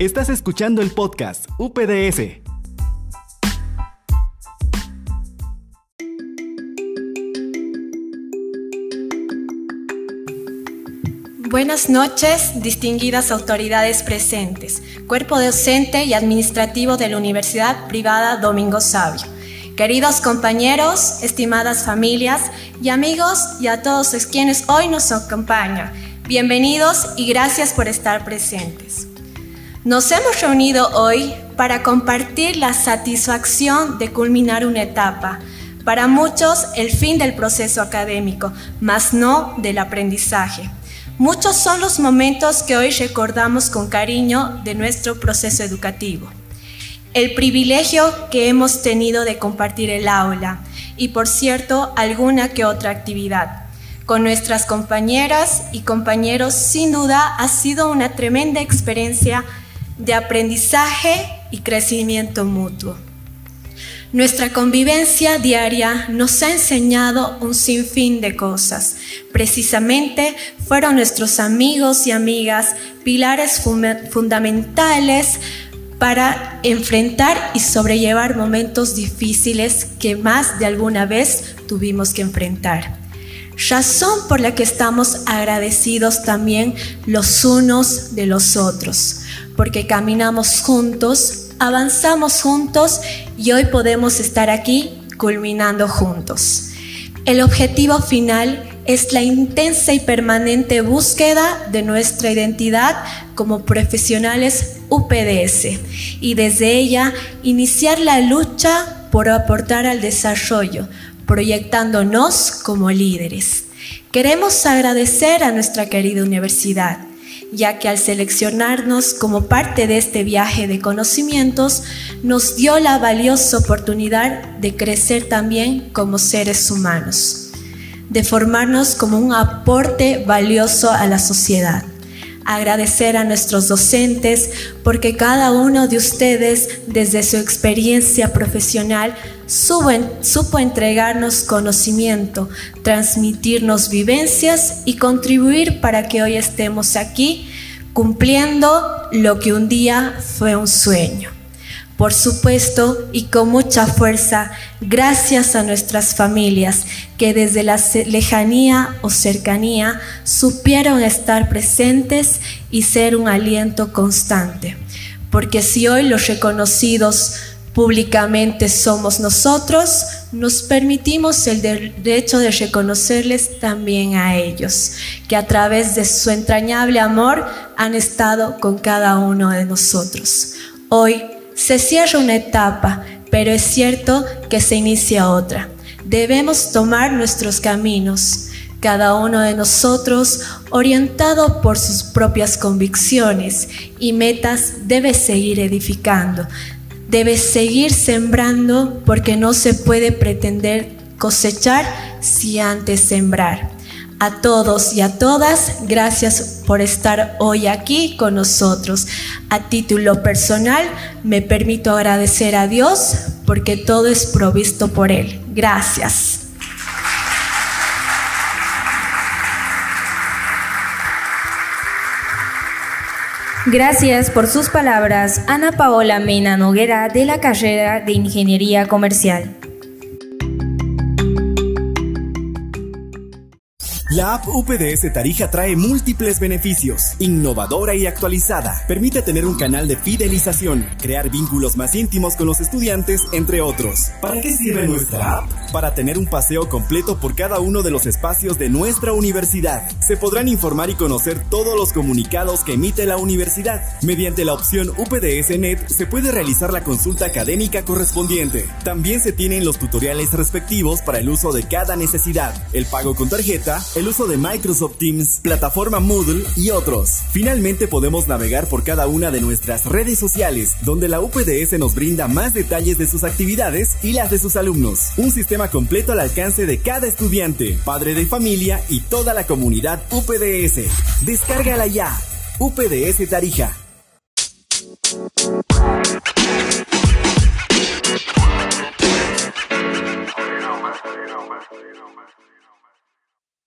Estás escuchando el podcast UPDS. Buenas noches, distinguidas autoridades presentes, cuerpo docente y administrativo de la Universidad Privada Domingo Sabio, queridos compañeros, estimadas familias y amigos y a todos quienes hoy nos acompañan. Bienvenidos y gracias por estar presentes. Nos hemos reunido hoy para compartir la satisfacción de culminar una etapa, para muchos el fin del proceso académico, mas no del aprendizaje. Muchos son los momentos que hoy recordamos con cariño de nuestro proceso educativo. El privilegio que hemos tenido de compartir el aula y, por cierto, alguna que otra actividad. Con nuestras compañeras y compañeros, sin duda, ha sido una tremenda experiencia de aprendizaje y crecimiento mutuo. Nuestra convivencia diaria nos ha enseñado un sinfín de cosas. Precisamente fueron nuestros amigos y amigas pilares fundamentales para enfrentar y sobrellevar momentos difíciles que más de alguna vez tuvimos que enfrentar. Razón por la que estamos agradecidos también los unos de los otros, porque caminamos juntos avanzamos juntos y hoy podemos estar aquí culminando juntos. El objetivo final es la intensa y permanente búsqueda de nuestra identidad como profesionales UPDS y desde ella iniciar la lucha por aportar al desarrollo, proyectándonos como líderes. Queremos agradecer a nuestra querida universidad ya que al seleccionarnos como parte de este viaje de conocimientos, nos dio la valiosa oportunidad de crecer también como seres humanos, de formarnos como un aporte valioso a la sociedad. Agradecer a nuestros docentes porque cada uno de ustedes, desde su experiencia profesional, supo entregarnos conocimiento, transmitirnos vivencias y contribuir para que hoy estemos aquí cumpliendo lo que un día fue un sueño. Por supuesto y con mucha fuerza, gracias a nuestras familias que desde la lejanía o cercanía supieron estar presentes y ser un aliento constante. Porque si hoy los reconocidos públicamente somos nosotros, nos permitimos el derecho de reconocerles también a ellos, que a través de su entrañable amor han estado con cada uno de nosotros. Hoy se cierra una etapa, pero es cierto que se inicia otra. Debemos tomar nuestros caminos, cada uno de nosotros orientado por sus propias convicciones y metas debe seguir edificando, Debes seguir sembrando porque no se puede pretender cosechar si antes sembrar. A todos y a todas, gracias por estar hoy aquí con nosotros. A título personal, me permito agradecer a Dios porque todo es provisto por Él. Gracias. Gracias por sus palabras, Ana Paola Mena Noguera de la carrera de Ingeniería Comercial. La app UPDS Tarija trae múltiples beneficios. Innovadora y actualizada. Permite tener un canal de fidelización, crear vínculos más íntimos con los estudiantes, entre otros. ¿Para qué sirve nuestra app? Para tener un paseo completo por cada uno de los espacios de nuestra universidad. Se podrán informar y conocer todos los comunicados que emite la universidad. Mediante la opción UPDS Net se puede realizar la consulta académica correspondiente. También se tienen los tutoriales respectivos para el uso de cada necesidad. El pago con tarjeta, el uso de Microsoft Teams, plataforma Moodle y otros. Finalmente podemos navegar por cada una de nuestras redes sociales, donde la UPDS nos brinda más detalles de sus actividades y las de sus alumnos. Un sistema completo al alcance de cada estudiante, padre de familia y toda la comunidad UPDS. Descárgala ya. UPDS Tarija.